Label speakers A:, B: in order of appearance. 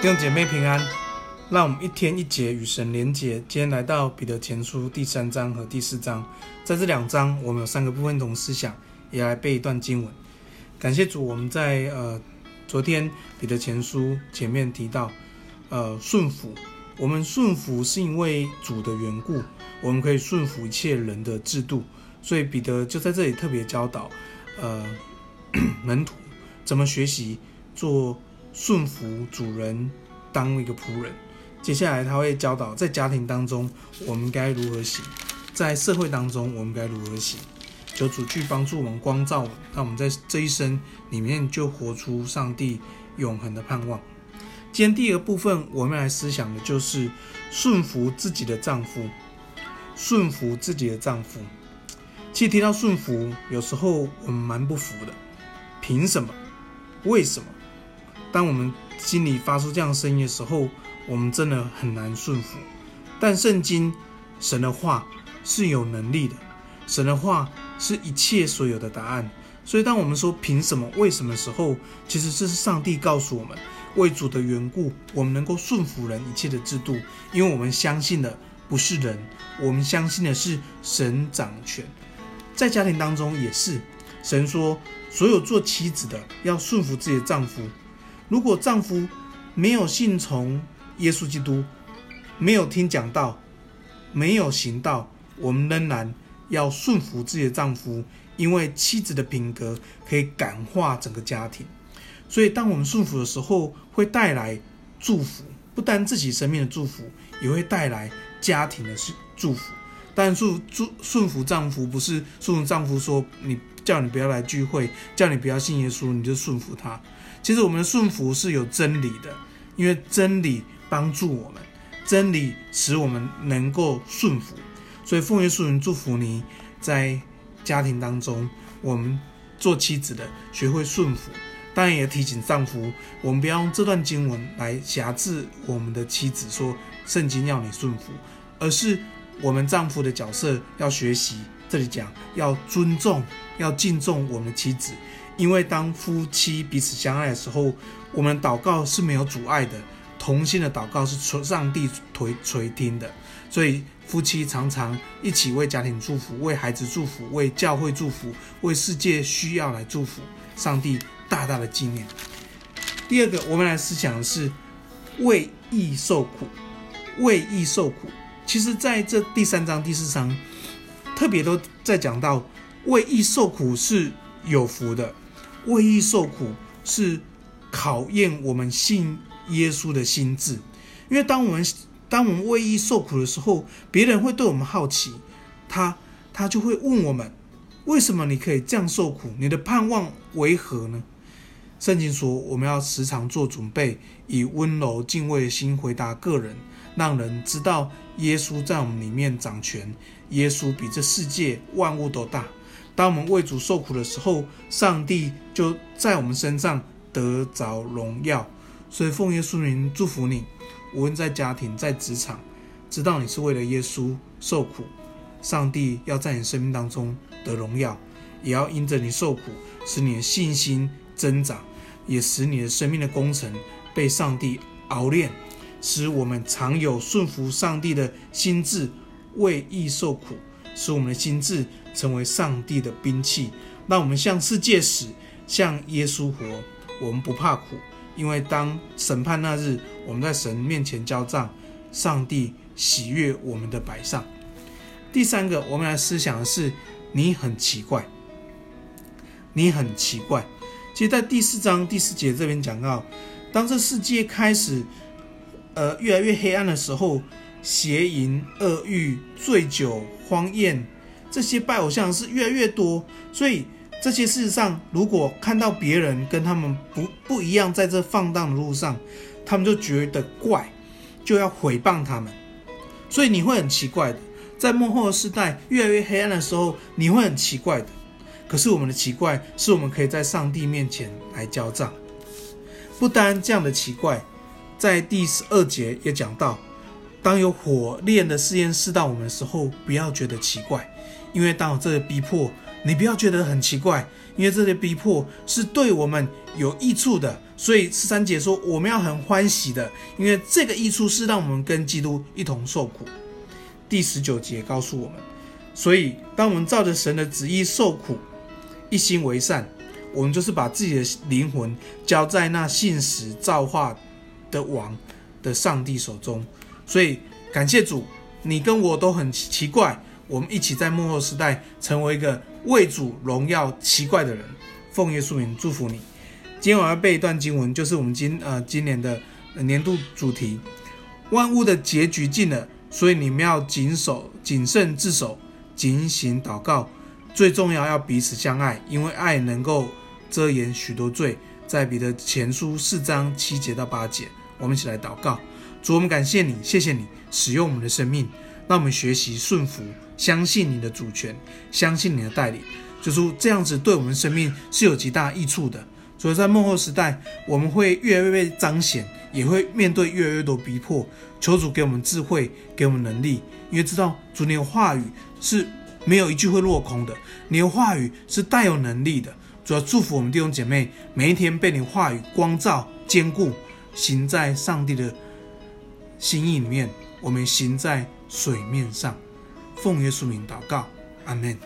A: 弟兄姐妹平安，让我们一天一节与神连结。今天来到彼得前书第三章和第四章，在这两章我们有三个部分同思想，也来背一段经文。感谢主，我们在呃昨天彼得前书前面提到，呃顺服，我们顺服是因为主的缘故，我们可以顺服一切人的制度，所以彼得就在这里特别教导，呃 门徒怎么学习做。顺服主人，当一个仆人。接下来他会教导，在家庭当中我们该如何行，在社会当中我们该如何行。求主去帮助我们，光照，让我们在这一生里面就活出上帝永恒的盼望。今天第二部分，我们来思想的就是顺服自己的丈夫。顺服自己的丈夫。其实提到顺服，有时候我们蛮不服的。凭什么？为什么？当我们心里发出这样声音的时候，我们真的很难顺服。但圣经、神的话是有能力的，神的话是一切所有的答案。所以，当我们说凭什么、为什么的时候，其实这是上帝告诉我们，为主的缘故，我们能够顺服人一切的制度，因为我们相信的不是人，我们相信的是神掌权。在家庭当中也是，神说，所有做妻子的要顺服自己的丈夫。如果丈夫没有信从耶稣基督，没有听讲道，没有行道，我们仍然要顺服自己的丈夫，因为妻子的品格可以感化整个家庭。所以，当我们顺服的时候，会带来祝福，不单自己生命的祝福，也会带来家庭的祝福。但顺顺顺服丈夫，不是顺服丈夫说你叫你不要来聚会，叫你不要信耶稣，你就顺服他。其实我们的顺服是有真理的，因为真理帮助我们，真理使我们能够顺服。所以奉耶稣名祝福你，在家庭当中，我们做妻子的学会顺服。当然也提醒丈夫，我们不要用这段经文来挟制我们的妻子，说圣经要你顺服，而是我们丈夫的角色要学习。这里讲要尊重，要敬重我们的妻子。因为当夫妻彼此相爱的时候，我们祷告是没有阻碍的，同心的祷告是上帝垂垂听的。所以夫妻常常一起为家庭祝福，为孩子祝福，为教会祝福，为世界需要来祝福。上帝大大的纪念。第二个，我们来思想的是为义受苦，为义受苦。其实在这第三章、第四章，特别都在讲到为义受苦是有福的。为义受苦是考验我们信耶稣的心智，因为当我们当我们为义受苦的时候，别人会对我们好奇，他他就会问我们：为什么你可以这样受苦？你的盼望为何呢？圣经说，我们要时常做准备，以温柔敬畏的心回答个人，让人知道耶稣在我们里面掌权，耶稣比这世界万物都大。当我们为主受苦的时候，上帝就在我们身上得着荣耀。所以奉耶稣名祝福你，无论在家庭、在职场，知道你是为了耶稣受苦，上帝要在你生命当中得荣耀，也要因着你受苦，使你的信心增长，也使你的生命的工程被上帝熬炼，使我们常有顺服上帝的心志，为义受苦。使我们的心志成为上帝的兵器，让我们向世界死，向耶稣活。我们不怕苦，因为当审判那日，我们在神面前交账，上帝喜悦我们的摆上。第三个，我们来思想的是：你很奇怪，你很奇怪。其实，在第四章第四节这边讲到，当这世界开始，呃，越来越黑暗的时候。邪淫、恶欲、醉酒、荒宴，这些拜偶像是越来越多。所以这些事实上，如果看到别人跟他们不不一样，在这放荡的路上，他们就觉得怪，就要毁谤他们。所以你会很奇怪的，在末后的世代越来越黑暗的时候，你会很奇怪的。可是我们的奇怪，是我们可以在上帝面前来交账。不单这样的奇怪，在第十二节也讲到。当有火炼的试验试到我们的时候，不要觉得奇怪，因为当有这些逼迫，你不要觉得很奇怪，因为这些逼迫是对我们有益处的。所以十三节说，我们要很欢喜的，因为这个益处是让我们跟基督一同受苦。第十九节告诉我们，所以当我们照着神的旨意受苦，一心为善，我们就是把自己的灵魂交在那信实造化的王的上帝手中。所以感谢主，你跟我都很奇怪，我们一起在幕后时代成为一个为主荣耀奇怪的人。奉耶稣名祝福你。今天我要背一段经文，就是我们今呃今年的年度主题。万物的结局近了，所以你们要谨守、谨慎自守、警醒祷告。最重要要彼此相爱，因为爱能够遮掩许多罪。在彼得前书四章七节到八节，我们一起来祷告。主，我们感谢你，谢谢你使用我们的生命，让我们学习顺服，相信你的主权，相信你的带领。就是这样子，对我们生命是有极大益处的。所以在幕后时代，我们会越来越被彰显，也会面对越来越多逼迫。求主给我们智慧，给我们能力，因为知道主你的话语是没有一句会落空的，你的话语是带有能力的。主要祝福我们弟兄姐妹，每一天被你话语光照、坚固，行在上帝的心意里面。我们行在水面上，奉耶稣名祷告，阿门。